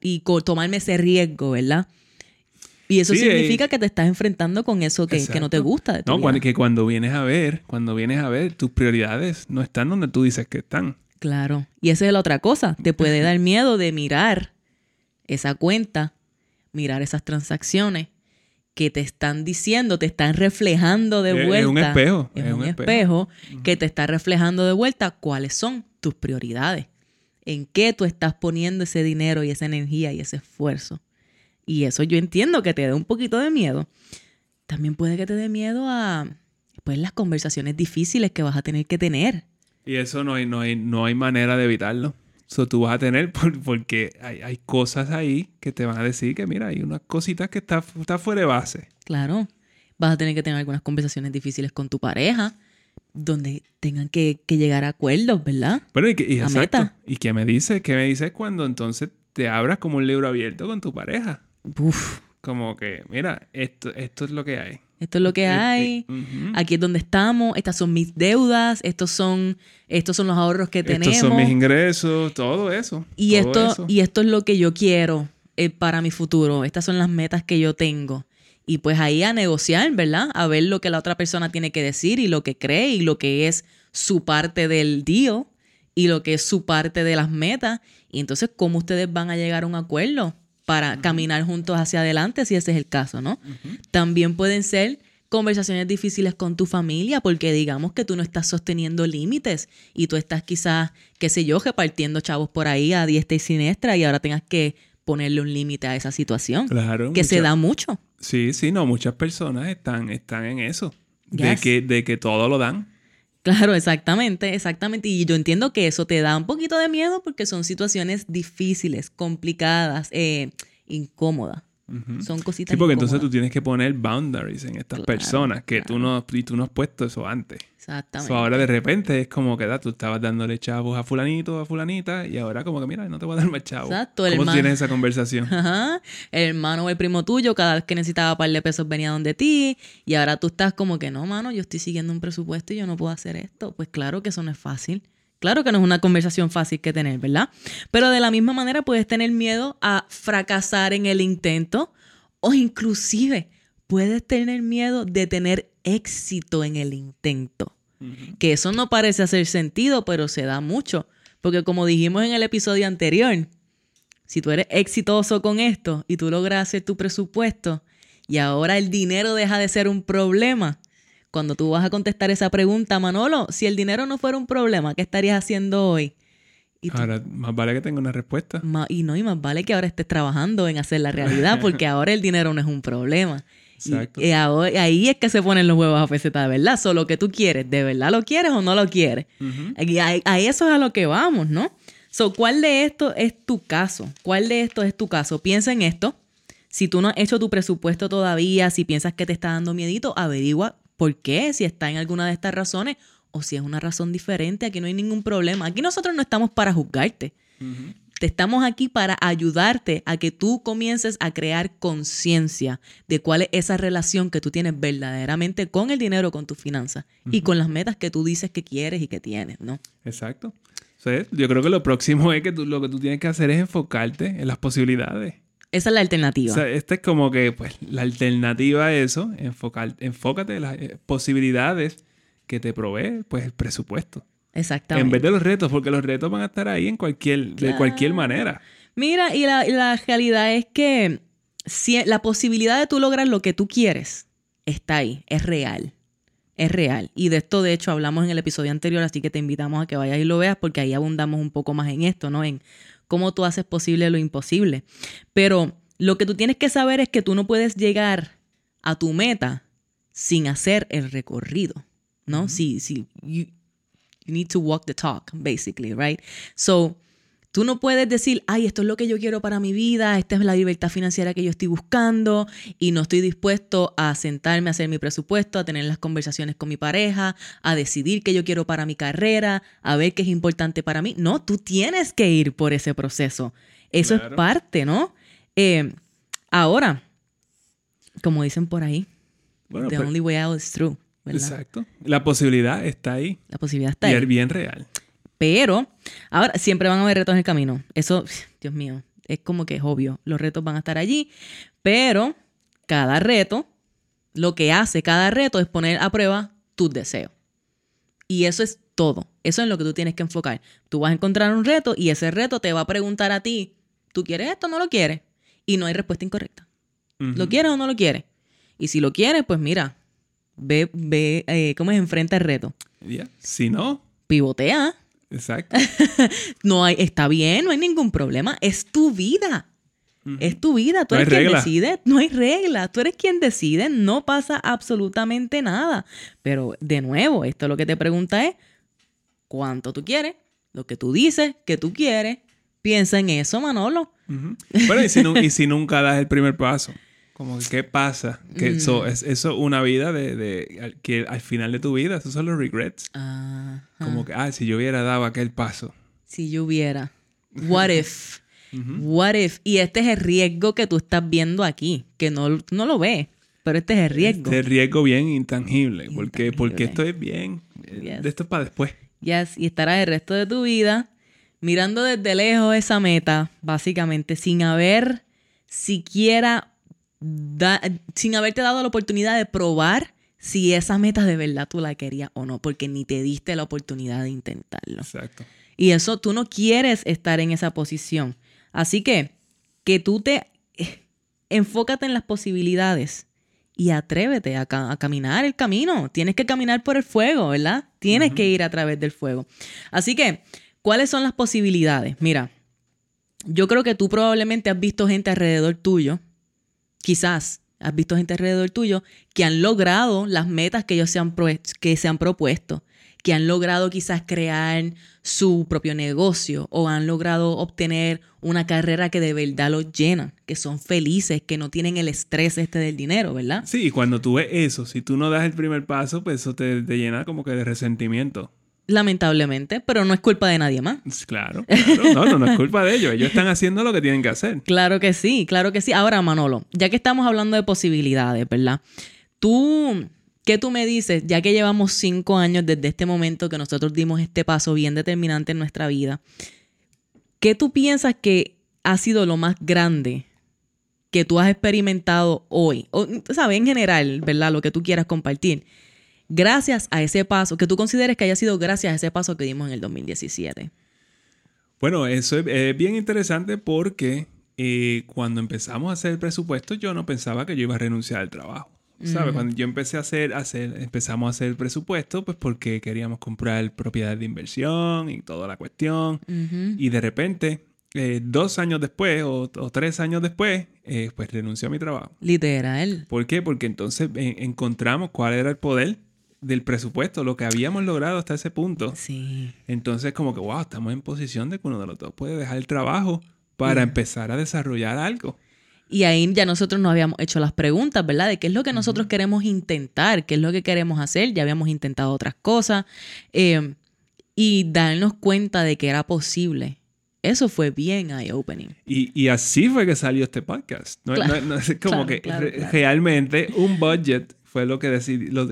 y tomarme ese riesgo, ¿verdad? Y eso Sí, significa eh, que te estás enfrentando con eso que, que no te gusta de tu No, vida. que cuando vienes a ver, cuando vienes a ver, tus prioridades no están donde tú dices que están. Claro. Y esa es la otra cosa. Te puede dar miedo de mirar esa cuenta, mirar esas transacciones que te están diciendo, te están reflejando de Es- es vuelta. un espejo, Es, es un espejo, que te está reflejando de vuelta cuáles son tus prioridades. En qué tú estás poniendo ese dinero y esa energía y ese esfuerzo. Y eso yo entiendo que te dé un poquito de miedo. También puede que te dé miedo a pues las conversaciones difíciles que vas a tener que tener. Y eso no hay, no hay, no hay manera de evitarlo. Eso tú vas a tener por- porque hay, hay cosas ahí que te van a decir que, mira, hay unas cositas que está, está fuera de base. Claro. Vas a tener que tener algunas conversaciones difíciles con tu pareja, donde tengan que, que llegar a acuerdos, ¿verdad? Bueno, y, que, y La exacto. meta. ¿Y qué me dices? ¿Qué me dices cuando entonces te abras como un libro abierto con tu pareja? Uf, Como que, mira, esto, esto es lo que hay. Esto es lo que hay. Aquí es donde estamos. Estas son mis deudas. Estos son, estos son los ahorros que tenemos. Estos son mis ingresos, todo eso. Y todo esto, eso. y esto es lo que yo quiero eh, para mi futuro. Estas son las metas que yo tengo. Y pues ahí a negociar, ¿verdad? A ver lo que la otra persona tiene que decir y lo que cree y lo que es su parte del deal y lo que es su parte de las metas. Y entonces, ¿cómo ustedes van a llegar a un acuerdo para caminar juntos hacia adelante si ese es el caso, ¿no? También pueden ser conversaciones difíciles con tu familia porque digamos que tú no estás sosteniendo límites y tú estás quizás, qué sé yo, repartiendo chavos por ahí a diestra y siniestra y ahora tengas que ponerle un límite a esa situación Claro. que se da mucho. Sí, sí, no, muchas personas están, están en eso. De, que, de que todo lo dan. Claro, exactamente, exactamente. Y yo entiendo que eso te da un poquito de miedo porque son situaciones difíciles, complicadas, eh, incómodas. Son cositas Sí, porque entonces tú tienes que poner boundaries en estas Claro, personas que tú, claro. no, y tú no has puesto eso antes. Exactamente. So, ahora de repente es como que da, tú estabas dándole chavos a fulanito, a fulanita, y ahora como que mira, no te voy a dar más chavos. Exacto, el ¿Cómo tú man- tienes esa conversación? Ajá. El hermano o el primo tuyo, cada vez que necesitaba un par de pesos venía donde ti. Y ahora tú estás como que no, mano, yo estoy siguiendo un presupuesto y yo no puedo hacer esto. Pues claro que eso no es fácil. Claro que no es una conversación fácil que tener, ¿verdad? Pero de la misma manera puedes tener miedo a fracasar en el intento o inclusive puedes tener miedo de tener éxito en el intento. Que eso no parece hacer sentido, pero se da mucho. Porque como dijimos en el episodio anterior, si tú eres exitoso con esto y tú logras hacer tu presupuesto y ahora el dinero deja de ser un problema, cuando tú vas a contestar esa pregunta, Manolo, si el dinero no fuera un problema, ¿qué estarías haciendo hoy? Y, tú- Ahora, más vale que tenga una respuesta. y no, y más vale que ahora estés trabajando en hacer la realidad, porque ahora el dinero no es un problema. Exacto. Y, ahora- ahí es que se ponen los huevos a peseta, verdad. Solo que tú quieres, ¿de verdad lo quieres o no lo quieres? Y a, a eso es a lo que vamos, ¿no? So, ¿cuál de esto es tu caso? ¿Cuál de esto es tu caso? Piensa en esto. Si tú no has hecho tu presupuesto todavía, si piensas que te está dando miedito, averigua por qué, si está en alguna de estas razones o si es una razón diferente. Aquí no hay ningún problema. Aquí nosotros no estamos para juzgarte. Te estamos aquí para ayudarte a que tú comiences a crear conciencia de cuál es esa relación que tú tienes verdaderamente con el dinero, con tus finanzas y con las metas que tú dices que quieres y que tienes, ¿no? Exacto. Sí, yo creo que lo próximo es que tú, lo que tú tienes que hacer es enfocarte en las posibilidades. Esa es la O alternativa. sea, esta es como que pues la alternativa a eso, enfocar, enfócate en las eh, posibilidades que te provee pues el presupuesto. Exactamente. En vez de los retos, porque los retos van a estar ahí en cualquier, de cualquier manera. Mira, y la, y la realidad es que si la posibilidad de tú lograr lo que tú quieres está ahí, es real. es real. Y de esto, de hecho, hablamos en el episodio anterior, así que te invitamos a que vayas y lo veas porque ahí abundamos un poco más en esto, ¿no? En cómo tú haces posible lo imposible. Pero lo que tú tienes que saber es que tú no puedes llegar a tu meta sin hacer el recorrido, ¿no? Si, si, you, you need to walk the talk, basically, right? So, Tú no puedes decir, ay, esto es lo que yo quiero para mi vida, esta es la libertad financiera que yo estoy buscando y no estoy dispuesto a sentarme a hacer mi presupuesto, a tener las conversaciones con mi pareja, a decidir qué yo quiero para mi carrera, a ver qué es importante para mí. No, tú tienes que ir por ese proceso. Eso es parte, ¿no? Eh, ahora, como dicen por ahí, the only way out is through. Exacto. La posibilidad está ahí. La posibilidad está ahí. Y es bien real. Pero, ahora, siempre van a haber retos en el camino. Eso, Dios mío, es como que es obvio. Los retos van a estar allí. Pero, cada reto, lo que hace cada reto es poner a prueba tus deseos. Y eso es todo. Eso es lo que tú tienes que enfocar. Tú vas a encontrar un reto y ese reto te va a preguntar a ti, ¿tú quieres esto o no lo quieres? Y no hay respuesta incorrecta. ¿Lo quieres o no lo quieres? Y si lo quieres, pues mira, ve, ve eh, cómo es enfrenta el reto. Si no, pivotea. Exacto. no hay, está bien, no hay ningún problema. Es tu vida. Es tu vida, tú eres quien decide, no hay regla, tú eres quien decide, no pasa absolutamente nada. Pero de nuevo, esto lo que te pregunta es, ¿cuánto tú quieres? Lo que tú dices que tú quieres, piensa en eso, Manolo. Bueno, y si, nunca das el primer paso, como qué pasa, que eso es eso una vida de, que al final de tu vida, esos son los regrets. Como que, ah, si yo hubiera dado aquel paso. Si yo hubiera. What if? What if? Y este es el riesgo que tú estás viendo aquí, que no, no lo ves, pero este es el riesgo. Este es el riesgo bien intangible, porque, porque esto es bien, de esto es para después. Yes, y estarás el resto de tu vida mirando desde lejos esa meta, básicamente, sin haber siquiera, sin haberte dado la oportunidad de probar si esa meta de verdad tú la querías o no, porque ni te diste la oportunidad de intentarlo. Exacto. Y eso tú no quieres estar en esa posición. Así que que tú te eh, enfócate en las posibilidades y atrévete a, caminar el camino. Tienes que caminar por el fuego, ¿verdad? Tienes que ir a través del fuego. Así que, ¿cuáles son las posibilidades? Mira, yo creo que tú probablemente has visto gente alrededor tuyo, quizás has visto gente alrededor tuyo que han logrado las metas que ellos se han, que se han propuesto, que han logrado quizás crear su propio negocio o han logrado obtener una carrera que de verdad los llena, que son felices, que no tienen el estrés este del dinero, ¿verdad? Sí, y cuando tú ves eso, si tú no das el primer paso, pues eso te, te llena como que de resentimiento lamentablemente, pero no es culpa de nadie más. Claro, claro. No, no, no es culpa de ellos. Ellos están haciendo lo que tienen que hacer. Claro que sí, claro que sí. Ahora, Manolo, ya que estamos hablando de posibilidades, ¿verdad? Tú, ¿qué tú me dices? Ya que llevamos cinco años desde este momento que nosotros dimos este paso bien determinante en nuestra vida, ¿qué tú piensas que ha sido lo más grande que tú has experimentado hoy? O, ¿sabes? En general, ¿verdad? Lo que tú quieras compartir gracias a ese paso, que tú consideres que haya sido gracias a ese paso que dimos en el 2017? Bueno, eso es, bien interesante porque eh, cuando empezamos a hacer el presupuesto, yo no pensaba que yo iba a renunciar al trabajo. ¿Sabes? Cuando yo empecé a hacer, hacer, empezamos a hacer el presupuesto, pues porque queríamos comprar propiedades de inversión y toda la cuestión. Y de repente, eh, dos años después o, tres años después, eh, pues renunció a mi trabajo. Literal. ¿Por qué? Porque entonces encontramos cuál era el poder del presupuesto, lo que habíamos logrado hasta ese punto. Sí. Entonces, como que, wow, estamos en posición de que uno de los dos puede dejar el trabajo para empezar a desarrollar algo. Y ahí ya nosotros nos habíamos hecho las preguntas, ¿verdad? De qué es lo que nosotros queremos intentar, qué es lo que queremos hacer. Ya habíamos intentado otras cosas. Eh, y darnos cuenta de que era posible. Eso fue bien eye-opening. Y, y, así fue que salió este podcast. No, es como que realmente un budget fue lo que,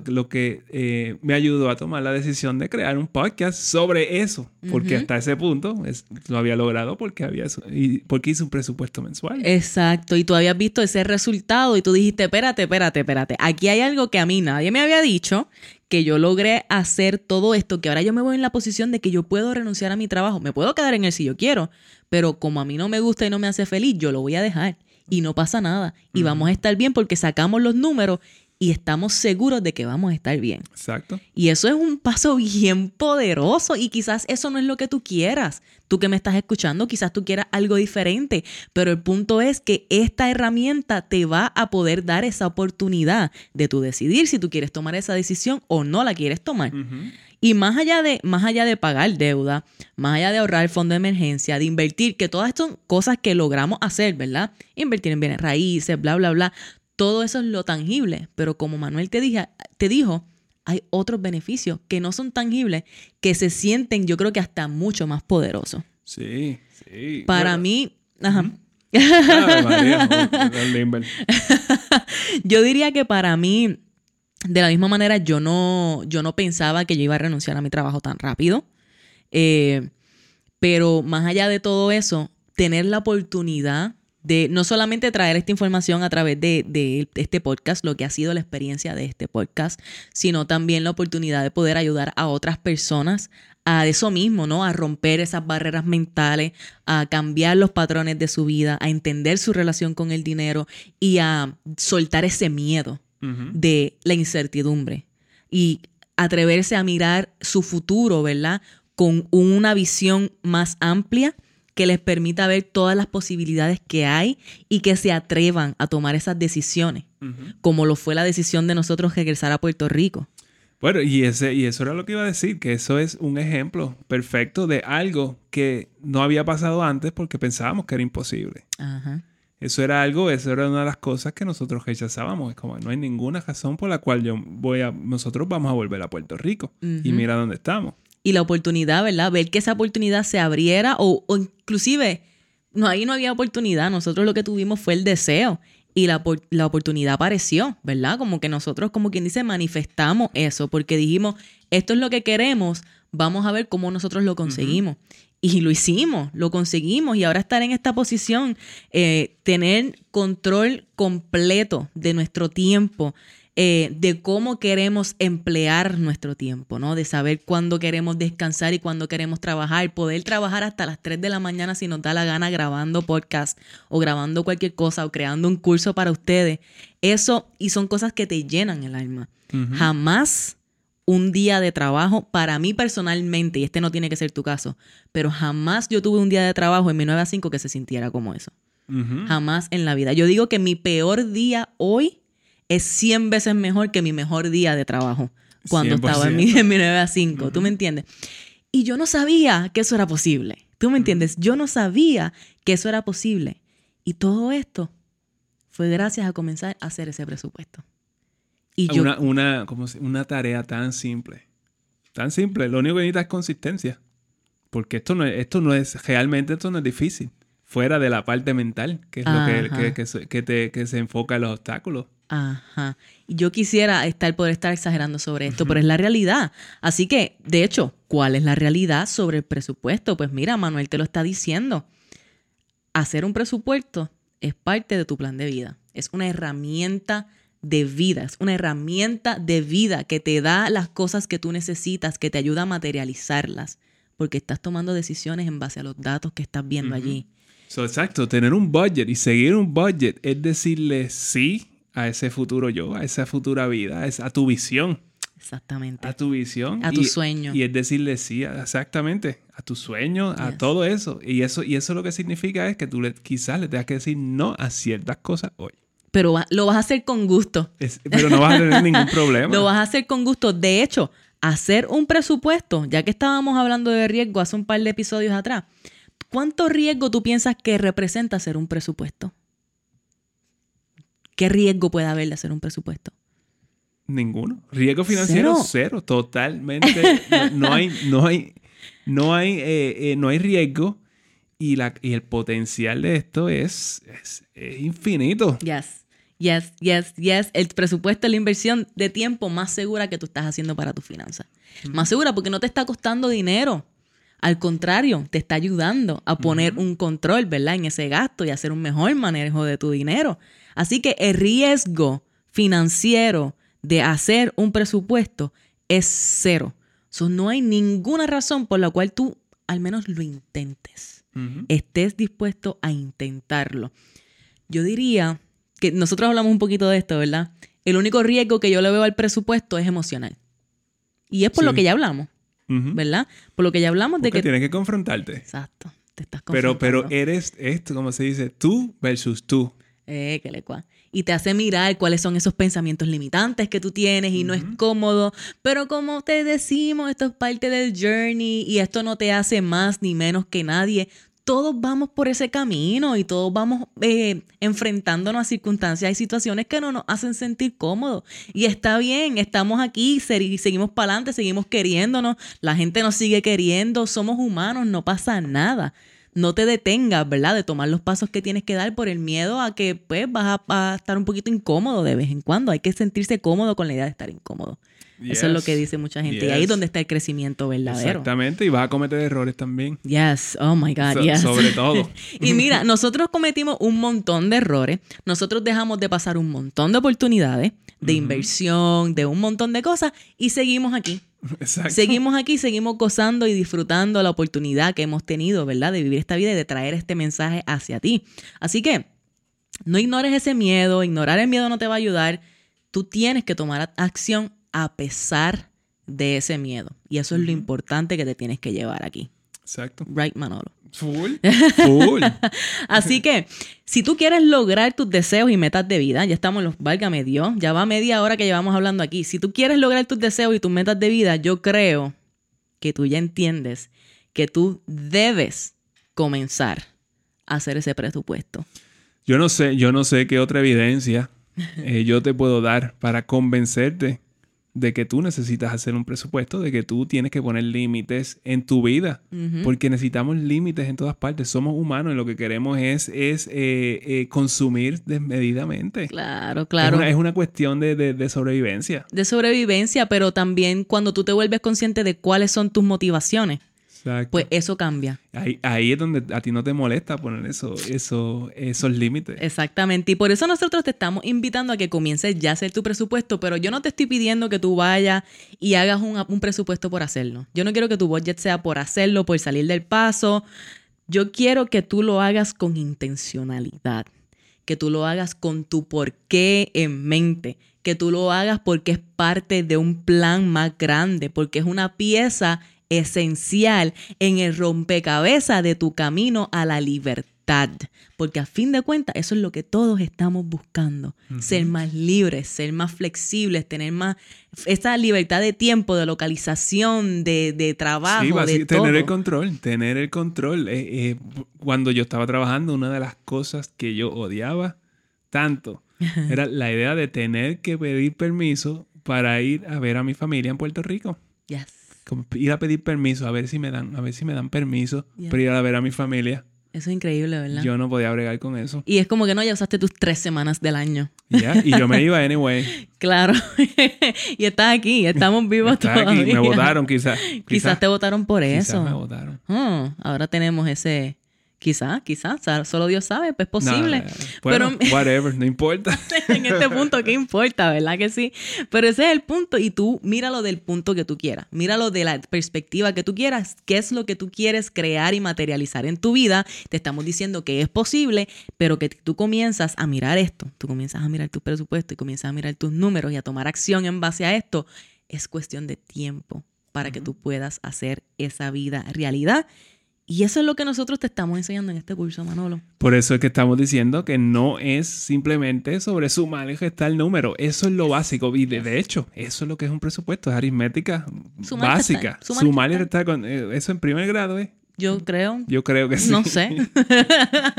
lo, que eh, me ayudó a tomar la decisión de crear un podcast sobre eso, porque hasta ese punto lo había logrado porque, había, y porque hice un presupuesto mensual. Exacto, y tú habías visto ese resultado y tú dijiste, espérate, espérate, espérate, aquí hay algo que a mí nadie me había dicho, que yo logré hacer todo esto, que ahora yo me voy en la posición de que yo puedo renunciar a mi trabajo, me puedo quedar en él si yo quiero, pero como a mí no me gusta y no me hace feliz, yo lo voy a dejar y no pasa nada y vamos a estar bien porque sacamos los números y estamos seguros de que vamos a estar bien. Exacto. Y eso es un paso bien poderoso y quizás eso no es lo que tú quieras. Tú que me estás escuchando, quizás tú quieras algo diferente, pero el punto es que esta herramienta te va a poder dar esa oportunidad de tú decidir si tú quieres tomar esa decisión o no la quieres tomar. Y más allá de más allá de pagar deuda, más allá de ahorrar el fondo de emergencia, de invertir, que todas son cosas que logramos hacer, ¿verdad? Invertir en bienes raíces, bla bla bla. Todo eso es lo tangible, pero como Manuel te, dije, te dijo, hay otros beneficios que no son tangibles, que se sienten, yo creo que hasta mucho más poderosos. Sí, sí. Para mí, ajá. yo diría que para mí, de la misma manera, yo no, yo no pensaba que yo iba a renunciar a mi trabajo tan rápido. Eh, pero más allá de todo eso, tener la oportunidad de no solamente traer esta información a través de, este podcast, lo que ha sido la experiencia de este podcast, sino también la oportunidad de poder ayudar a otras personas a eso mismo, ¿no? A romper esas barreras mentales, a cambiar los patrones de su vida, a entender su relación con el dinero y a soltar ese miedo de la incertidumbre y atreverse a mirar su futuro, ¿verdad? Con una visión más amplia que les permita ver todas las posibilidades que hay y que se atrevan a tomar esas decisiones, como lo fue la decisión de nosotros regresar a Puerto Rico. Bueno, y, ese, y eso era lo que iba a decir, que eso es un ejemplo perfecto de algo que no había pasado antes porque pensábamos que era imposible. Eso era algo, eso era una de las cosas que nosotros rechazábamos. Es como, no hay ninguna razón por la cual yo voy a, nosotros vamos a volver a Puerto Rico. Y mira dónde estamos y la oportunidad, ¿verdad? Ver que esa oportunidad se abriera o, inclusive, no, ahí no había oportunidad, nosotros lo que tuvimos fue el deseo y la, la, oportunidad apareció, ¿verdad? Como que nosotros, como quien dice, manifestamos eso porque dijimos, esto es lo que queremos, vamos a ver cómo nosotros lo conseguimos. Y lo hicimos, lo conseguimos y ahora estar en esta posición, eh, tener control completo de nuestro tiempo, eh, de cómo queremos emplear nuestro tiempo, ¿no? De saber cuándo queremos descansar y cuándo queremos trabajar, poder trabajar hasta las 3 de la mañana si nos da la gana grabando podcast o grabando cualquier cosa o creando un curso para ustedes. Eso, y son cosas que te llenan el alma. Jamás un día de trabajo, para mí personalmente, y este no tiene que ser tu caso, pero jamás yo tuve un día de trabajo en mi 9 a 5 que se sintiera como eso. Jamás en la vida. Yo digo que mi peor día hoy es 100 veces mejor que mi mejor día de trabajo cuando estaba en mi, 9 a 5. ¿Tú me entiendes? Y yo no sabía que eso era posible. ¿Tú me entiendes? Yo no sabía que eso era posible. Y todo esto fue gracias a comenzar a hacer ese presupuesto. Y yo, una, una tarea tan simple. Tan simple. Lo único que necesitas es consistencia. Porque esto no es, esto no es, realmente esto no es difícil. Fuera de la parte mental, que es lo que, que, te, que se enfoca en los obstáculos. Ajá. Yo quisiera estar, poder estar exagerando sobre esto, pero es la realidad. Así que, de hecho, ¿cuál es la realidad sobre el presupuesto? Pues mira, Manuel te lo está diciendo. Hacer un presupuesto es parte de tu plan de vida. Es una herramienta de vida, es una herramienta de vida que te da las cosas que tú necesitas, que te ayuda a materializarlas, porque estás tomando decisiones en base a los datos que estás viendo allí. Exacto, tener un budget y seguir un budget es decirle sí a ese futuro yo, a esa futura vida, a tu visión. Exactamente. A tu visión. A tu sueño. Y es decirle sí, exactamente, a tu sueño, a todo eso. Y eso, y eso lo que significa es que tú le, quizás le tengas que decir no a ciertas cosas hoy. Pero lo vas a hacer con gusto. pero no vas a tener ningún problema. Lo vas a hacer con gusto. De hecho, hacer un presupuesto, ya que estábamos hablando de riesgo hace un par de episodios atrás, ¿cuánto riesgo tú piensas que representa hacer un presupuesto? ¿Qué riesgo puede haber de hacer un presupuesto? Ninguno. Riesgo financiero cero, totalmente. no, hay, no hay, no hay, eh, eh, no hay riesgo y, la, y el potencial de esto es, es, infinito. Yes. Yes, yes, yes. El presupuesto es la inversión de tiempo más segura que tú estás haciendo para tu finanzas. Más segura porque no te está costando dinero. Al contrario, te está ayudando a poner un control, ¿verdad? En ese gasto y hacer un mejor manejo de tu dinero. Así que el riesgo financiero de hacer un presupuesto es cero. no hay ninguna razón por la cual tú al menos lo intentes. Estés dispuesto a intentarlo. Yo diría que nosotros hablamos un poquito de esto, ¿verdad? El único riesgo que yo le veo al presupuesto es emocional. Y es por lo que ya hablamos, Ujú. ¿verdad? Por lo que ya hablamos de Porque que... tienes que confrontarte. Exacto, te estás Pero, pero confrontando. eres esto, como se dice, tú versus tú. Eh, que le cua. Y te hace mirar cuáles son esos pensamientos limitantes que tú tienes y no es cómodo. Pero como te decimos, esto es parte del journey y esto no te hace más ni menos que nadie. Todos vamos por ese camino y todos vamos eh, enfrentándonos a circunstancias y situaciones que no nos hacen sentir cómodos. Y está bien, estamos aquí, se- seguimos para adelante, seguimos queriéndonos, la gente nos sigue queriendo, somos humanos, no pasa nada no te detengas, ¿verdad? De tomar los pasos que tienes que dar por el miedo a que pues vas a estar un poquito incómodo de vez en cuando. Hay que sentirse cómodo con la idea de estar incómodo. Eso es lo que dice mucha gente. Y ahí es donde está el crecimiento verdadero. Exactamente, y vas a cometer errores también. Yes, oh my God, So- yes. sobre todo. y mira, nosotros cometimos un montón de errores. Nosotros dejamos de pasar un montón de oportunidades, de inversión, de un montón de cosas y seguimos aquí. Exacto. Seguimos aquí, seguimos gozando y disfrutando la oportunidad que hemos tenido, ¿verdad? De vivir esta vida y de traer este mensaje hacia ti. Así que no ignores ese miedo, ignorar el miedo no te va a ayudar. Tú tienes que tomar acción a pesar de ese miedo. Y eso es lo importante que te tienes que llevar aquí. Exacto. Right, Manolo. Full. Full. Así que, si tú quieres lograr tus deseos y metas de vida, ya estamos en los, válgame Dios, ya va media hora que llevamos hablando aquí. Si tú quieres lograr tus deseos y tus metas de vida, yo creo que tú ya entiendes que tú debes comenzar a hacer ese presupuesto. Yo no sé, yo no sé qué otra evidencia eh, yo te puedo dar para convencerte de que tú necesitas hacer un presupuesto, de que tú tienes que poner límites en tu vida, porque necesitamos límites en todas partes. Somos humanos y lo que queremos es, es eh, eh, consumir desmedidamente. Claro, Es, claro. una, es una cuestión de, de- de sobrevivencia. De sobrevivencia, pero también cuando tú te vuelves consciente de cuáles son tus motivaciones, Exacto. pues eso cambia. ahí, ahí es donde a ti no te molesta poner eso, eso, esos límites. Exactamente. Y por eso nosotros te estamos invitando a que comiences ya a hacer tu presupuesto, pero yo no te estoy pidiendo que tú vayas y hagas un, un presupuesto por hacerlo. Yo no quiero que tu budget sea por hacerlo, por salir del paso. Yo quiero que tú lo hagas con intencionalidad, que tú lo hagas con tu porqué en mente, que tú lo hagas porque es parte de un plan más grande, porque es una pieza esencial en el rompecabezas de tu camino a la libertad. Porque a fin de cuentas, eso es lo que todos estamos buscando. Ser más libres, ser más flexibles, tener más esa libertad de tiempo, de localización, de, de trabajo, Sí, de todo. tener el control, tener el control. Eh, eh, cuando yo estaba trabajando, una de las cosas que yo odiaba tanto era la idea de tener que pedir permiso para ir a ver a mi familia en Puerto Rico. Yes. Como ir a pedir permiso, a ver si me dan, a ver si me dan permiso para ir a ver a mi familia. Eso es increíble, ¿verdad? Yo no podía bregar con eso. Y es como que no, ya usaste tus tres semanas del año. Y yo me iba anyway. Claro. y estás aquí, estamos vivos todavía. aquí, me votaron quizás. Quizás te votaron por quizás eso. me votaron. Hmm, ahora tenemos ese. Quizás, quizás, solo Dios sabe, pues es posible. No. Bueno, Pero whatever, no importa. en este punto, ¿qué importa, verdad que sí? Pero ese es el punto y tú míralo del punto que tú quieras. Míralo de la perspectiva que tú quieras. ¿Qué es lo que tú quieres crear y materializar en tu vida? Te estamos diciendo que es posible, pero que tú comienzas a mirar esto. Tú comienzas a mirar tu presupuesto y comienzas a mirar tus números y a tomar acción en base a esto. Es cuestión de tiempo para que tú puedas hacer esa vida realidad. Y eso es lo que nosotros te estamos enseñando en este curso, Manolo. Por eso es que estamos diciendo que no es simplemente sobre sumar y restar el número. Eso es lo básico. Y de, de hecho, eso es lo que es un presupuesto. Es aritmética Sumar básica. restar. Sumar Sumar y restar. con- eh, eso en primer grado, ¿eh? Yo creo. Yo creo que sí. No sé.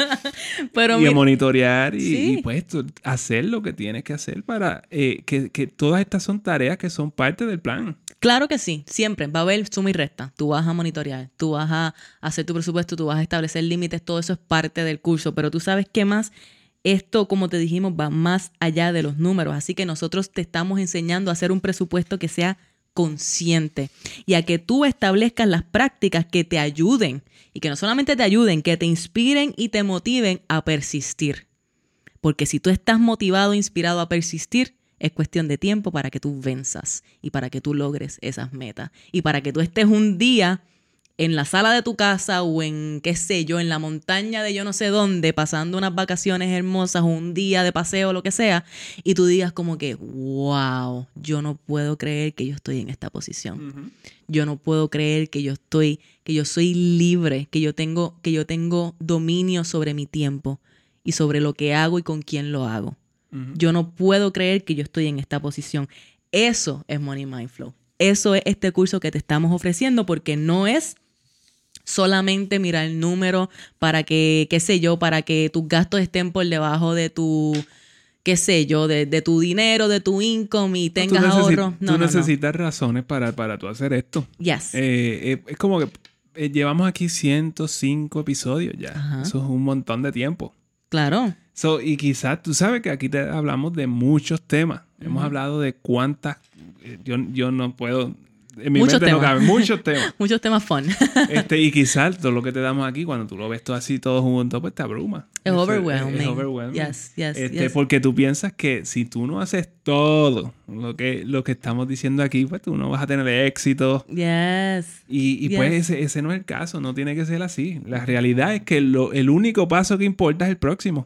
Pero y a mi- monitorear y, Sí. y, pues hacer lo que tienes que hacer para eh, que, que todas estas son tareas que son parte del plan. Claro que sí, siempre va a haber suma y resta. Tú vas a monitorear, tú vas a hacer tu presupuesto, tú vas a establecer límites, todo eso es parte del curso. Pero tú sabes qué más, esto, como te dijimos, va más allá de los números. Así que nosotros te estamos enseñando a hacer un presupuesto que sea consciente y a que tú establezcas las prácticas que te ayuden y que no solamente te ayuden, que te inspiren y te motiven a persistir. Porque si tú estás motivado, inspirado a persistir, es cuestión de tiempo para que tú venzas y para que tú logres esas metas. Y para que tú estés un día en la sala de tu casa o en, qué sé yo, en la montaña de yo no sé dónde, pasando unas vacaciones hermosas o un día de paseo o lo que sea, y tú digas como que, wow, yo no puedo creer que yo estoy en esta posición. Yo no puedo creer que yo estoy, que yo soy libre, que yo tengo, que yo tengo dominio sobre mi tiempo y sobre lo que hago y con quién lo hago. Yo no puedo creer que yo estoy en esta posición. Eso es Money Mind Flow. Eso es este curso que te estamos ofreciendo porque no es solamente mirar el número para que, qué sé yo, para que tus gastos estén por debajo de tu, qué sé yo, de, tu dinero, de tu income y tengas ahorro. No, tú necesitas razones para, para tú hacer esto. Yes. Eh, eh, es como que eh, llevamos aquí 105 episodios ya. Eso es un montón de tiempo. Claro. So, y quizás tú sabes que aquí te hablamos de muchos temas. Hemos hablado de cuántas. Yo, yo no puedo en mi muchos mente temas. no cabe. Muchos temas. muchos temas fun. este, y quizás todo lo que te damos aquí, cuando tú lo ves todo así, todo junto, pues te abruma. Es overwhelming. Es overwhelming. Yes, yes, este, Porque tú piensas que si tú no haces todo lo que, lo que estamos diciendo aquí, pues tú no vas a tener éxito. Yes. Y, y pues ese, ese, no es el caso, no tiene que ser así. La realidad es que lo, el único paso que importa es el próximo.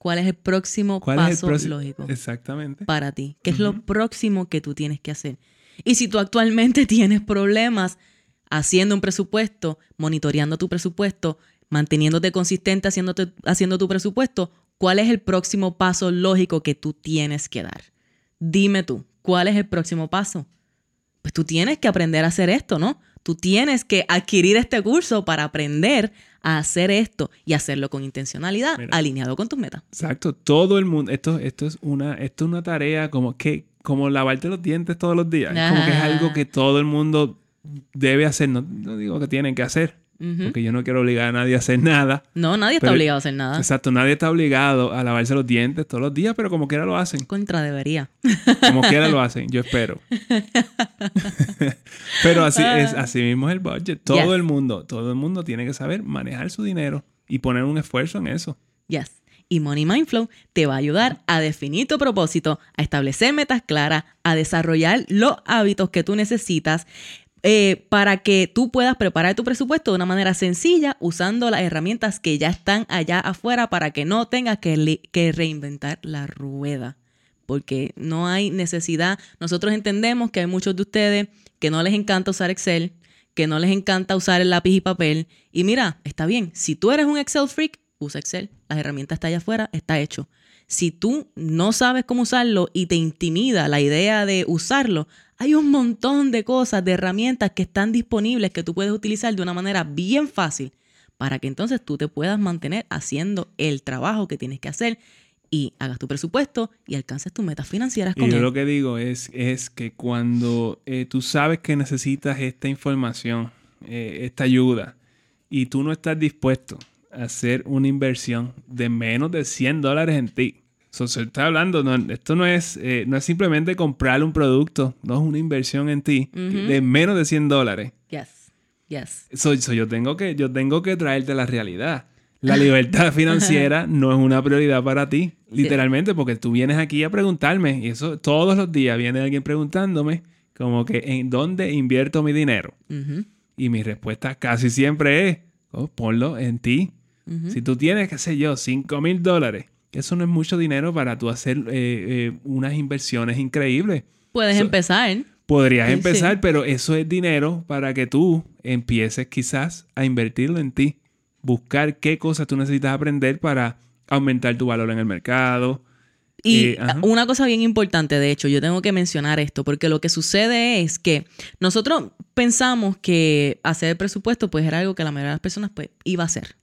¿Cuál es el próximo paso lógico? Exactamente. Para ti. ¿Qué es lo próximo que tú tienes que hacer? Y si tú actualmente tienes problemas haciendo un presupuesto, monitoreando tu presupuesto, manteniéndote consistente haciéndote, haciendo tu presupuesto, ¿cuál es el próximo paso lógico que tú tienes que dar? Dime tú, ¿cuál es el próximo paso? Pues tú tienes que aprender a hacer esto, ¿no? Tú tienes que adquirir este curso para aprender a hacer esto y hacerlo con intencionalidad, alineado con tus metas. Exacto, todo el mundo, esto, esto, es una, esto es una tarea como que, como lavarte los dientes todos los días. Como que es algo que todo el mundo debe hacer. No, digo que tienen que hacer. Porque yo no quiero obligar a nadie a hacer nada. No, nadie está obligado a hacer nada. Exacto, nadie está obligado a lavarse los dientes todos los días, pero como quiera lo hacen. Contra debería. Como quiera lo hacen, yo espero. pero así es, así mismo es el budget. Todo el mundo, todo el mundo tiene que saber manejar su dinero y poner un esfuerzo en eso. Yes y Money Mindflow te va a ayudar a definir tu propósito, a establecer metas claras, a desarrollar los hábitos que tú necesitas eh, para que tú puedas preparar tu presupuesto de una manera sencilla usando las herramientas que ya están allá afuera para que no tengas que, que reinventar la rueda. Porque no hay necesidad. Nosotros entendemos que hay muchos de ustedes que no les encanta usar Excel, que no les encanta usar el lápiz y papel. Y mira, está bien, si tú eres un Excel freak, usa Excel. Las herramientas están allá afuera, está hecho. Si tú no sabes cómo usarlo y te intimida la idea de usarlo, hay un montón de cosas, de herramientas que están disponibles que tú puedes utilizar de una manera bien fácil para que entonces tú te puedas mantener haciendo el trabajo que tienes que hacer y hagas tu presupuesto y alcances tus metas financieras con y yo lo que digo es, es que cuando eh, tú sabes que necesitas esta información, eh, esta ayuda, y tú no estás dispuesto hacer una inversión de menos de 100 dólares en ti. So, está hablando, esto no es, eh, no es simplemente comprar un producto, no es una inversión en ti de menos de 100 dólares. Yes, yes. So, yo, tengo que, yo tengo que traerte la realidad. La libertad financiera no es una prioridad para ti, literalmente, porque tú vienes aquí a preguntarme, y eso todos los días viene alguien preguntándome, como que en dónde invierto mi dinero. Y mi respuesta casi siempre es, oh, ponlo en ti, si tú tienes, qué sé yo, 5 mil dólares, eso no es mucho dinero para tú hacer eh, eh, unas inversiones increíbles. Puedes empezar. Podrías empezar, pero eso es dinero para que tú empieces quizás a invertirlo en ti. Buscar qué cosas tú necesitas aprender para aumentar tu valor en el mercado. Y eh, una cosa bien importante, de hecho, yo tengo que mencionar esto, porque lo que sucede es que nosotros pensamos que hacer el presupuesto pues era algo que la mayoría de las personas pues iba a hacer.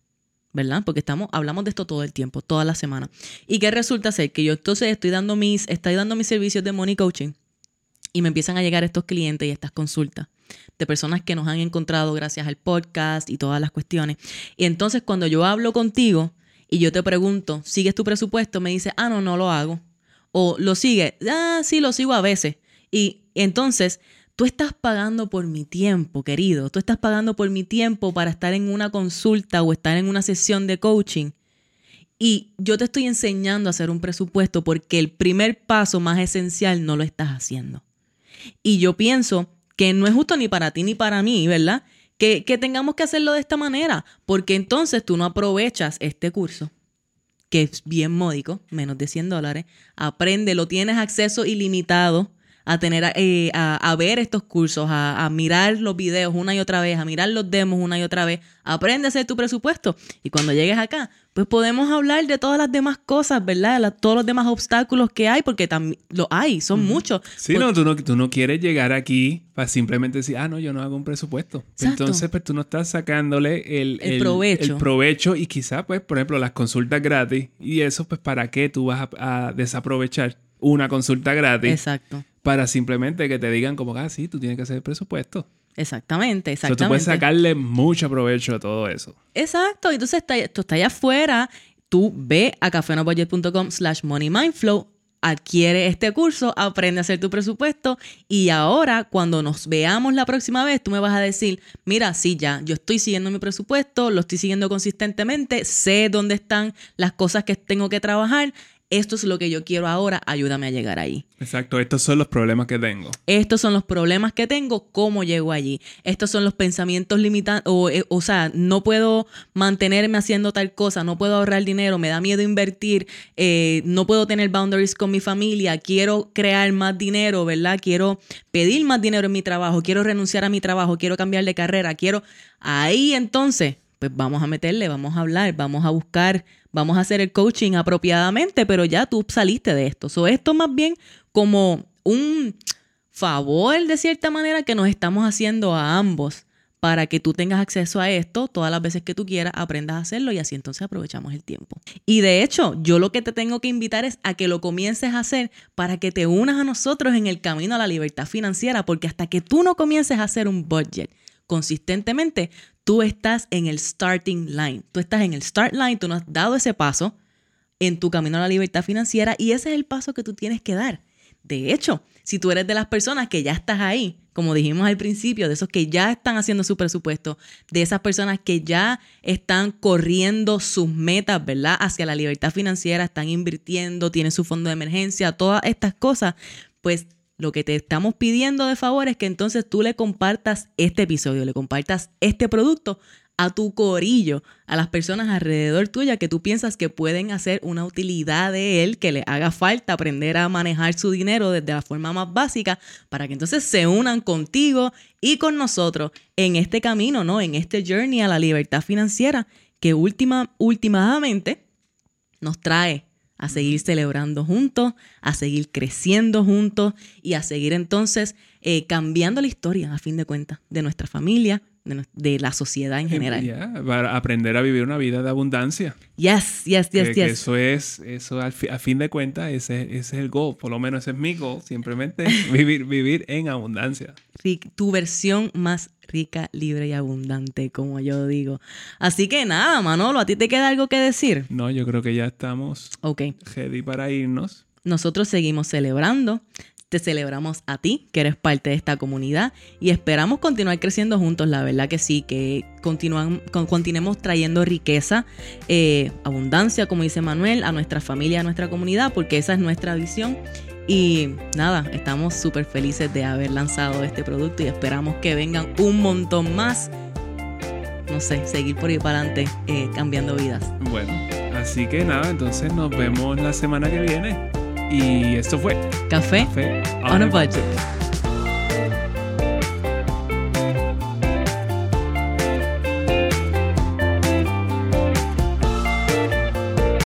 ¿Verdad? Porque estamos, hablamos de esto todo el tiempo, toda la semana. ¿Y qué resulta ser? Que yo entonces estoy dando mis, estoy dando mis servicios de money coaching y me empiezan a llegar estos clientes y estas consultas de personas que nos han encontrado gracias al podcast y todas las cuestiones. Y entonces cuando yo hablo contigo y yo te pregunto, ¿sigues tu presupuesto? Me dice, ah, no, no lo hago. O lo sigue, ah, sí, lo sigo a veces. Y entonces Tú estás pagando por mi tiempo, querido. Tú estás pagando por mi tiempo para estar en una consulta o estar en una sesión de coaching. Y yo te estoy enseñando a hacer un presupuesto porque el primer paso más esencial no lo estás haciendo. Y yo pienso que no es justo ni para ti ni para mí, ¿verdad? que, que tengamos que hacerlo de esta manera, porque entonces tú no aprovechas este curso que es bien módico, menos de 100 dólares. Aprende, lo tienes acceso ilimitado a tener eh, a, ver estos cursos, a, mirar los videos una y otra vez, a mirar los demos una y otra vez. Aprende a hacer tu presupuesto. Y cuando llegues acá, pues podemos hablar de todas las demás cosas, ¿verdad? todos los demás obstáculos que hay, porque también lo hay, son muchos. Sí, no, tú no, tú no quieres llegar aquí para simplemente decir, ah, no, yo no hago un presupuesto. Entonces, pues tú no estás sacándole el, provecho. el provecho y quizás, pues, por ejemplo, las consultas gratis y eso, pues, ¿para qué tú vas a desaprovechar una consulta gratis? Exacto para simplemente que te digan como, ah, sí, tú tienes que hacer el presupuesto. Exactamente, exactamente. O sea, tú puedes sacarle mucho provecho a todo eso. Exacto. Entonces, tú estás allá afuera, tú ve a cafenobudget.com slash moneymindflow, adquiere este curso, aprende a hacer tu presupuesto y ahora cuando nos veamos la próxima vez, tú me vas a decir, mira, sí, ya, yo estoy siguiendo mi presupuesto, lo estoy siguiendo consistentemente, sé dónde están las cosas que tengo que trabajar esto es lo que yo quiero ahora, ayúdame a llegar ahí. Exacto, estos son los problemas que tengo. Estos son los problemas que tengo, cómo llego allí. Estos son los pensamientos limitantes, o, eh, o sea, no puedo mantenerme haciendo tal cosa, no puedo ahorrar dinero, me da miedo invertir, eh, no puedo tener boundaries con mi familia, quiero crear más dinero, ¿verdad? Quiero pedir más dinero en mi trabajo, quiero renunciar a mi trabajo, quiero cambiar de carrera, quiero... Ahí entonces, pues vamos a meterle, vamos a hablar, vamos a buscar vamos a hacer el coaching apropiadamente, pero ya tú saliste de esto. So, esto más bien como un favor de cierta manera que nos estamos haciendo a ambos para que tú tengas acceso a esto todas las veces que tú quieras, aprendas a hacerlo y así entonces aprovechamos el tiempo. Y de hecho, yo lo que te tengo que invitar es a que lo comiences a hacer para que te unas a nosotros en el camino a la libertad financiera, porque hasta que tú no comiences a hacer un budget consistentemente, tú estás en el starting line. Tú estás en el start line, tú no has dado ese paso en tu camino a la libertad financiera y ese es el paso que tú tienes que dar. De hecho, si tú eres de las personas que ya estás ahí, como dijimos al principio, de esos que ya están haciendo su presupuesto, de esas personas que ya están corriendo sus metas, ¿verdad? Hacia la libertad financiera, están invirtiendo, tienen su fondo de emergencia, todas estas cosas, pues lo que te estamos pidiendo de favor es que entonces tú le compartas este episodio, le compartas este producto a tu corillo, a las personas alrededor tuya que tú piensas que pueden hacer una utilidad de él, que le haga falta aprender a manejar su dinero desde la forma más básica, para que entonces se unan contigo y con nosotros en este camino, ¿no? En este journey a la libertad financiera que última, últimamente nos trae a seguir celebrando juntos, a seguir creciendo juntos y a seguir entonces eh, cambiando la historia, a fin de cuentas, de nuestra familia, de, la sociedad en general. para aprender a vivir una vida de abundancia. Yes, yes, yes, yes. eso es, eso a fin de cuentas, ese, ese, es el goal, por lo menos ese es mi goal, simplemente vivir, vivir en abundancia. Tu versión más rica, libre y abundante, como yo digo. Así que nada, Manolo, ¿a ti te queda algo que decir? No, yo creo que ya estamos okay. ready para irnos. Nosotros seguimos celebrando. Te celebramos a ti, que eres parte de esta comunidad, y esperamos continuar creciendo juntos. La verdad que sí, que continúan, continuemos trayendo riqueza, eh, abundancia, como dice Manuel, a nuestra familia, a nuestra comunidad, porque esa es nuestra visión y nada, estamos súper felices de haber lanzado este producto y esperamos que vengan un montón más. No sé, seguir por ahí para adelante eh, cambiando vidas. Bueno, así que nada, entonces nos vemos la semana que viene. Y esto fue Café, on, a budget.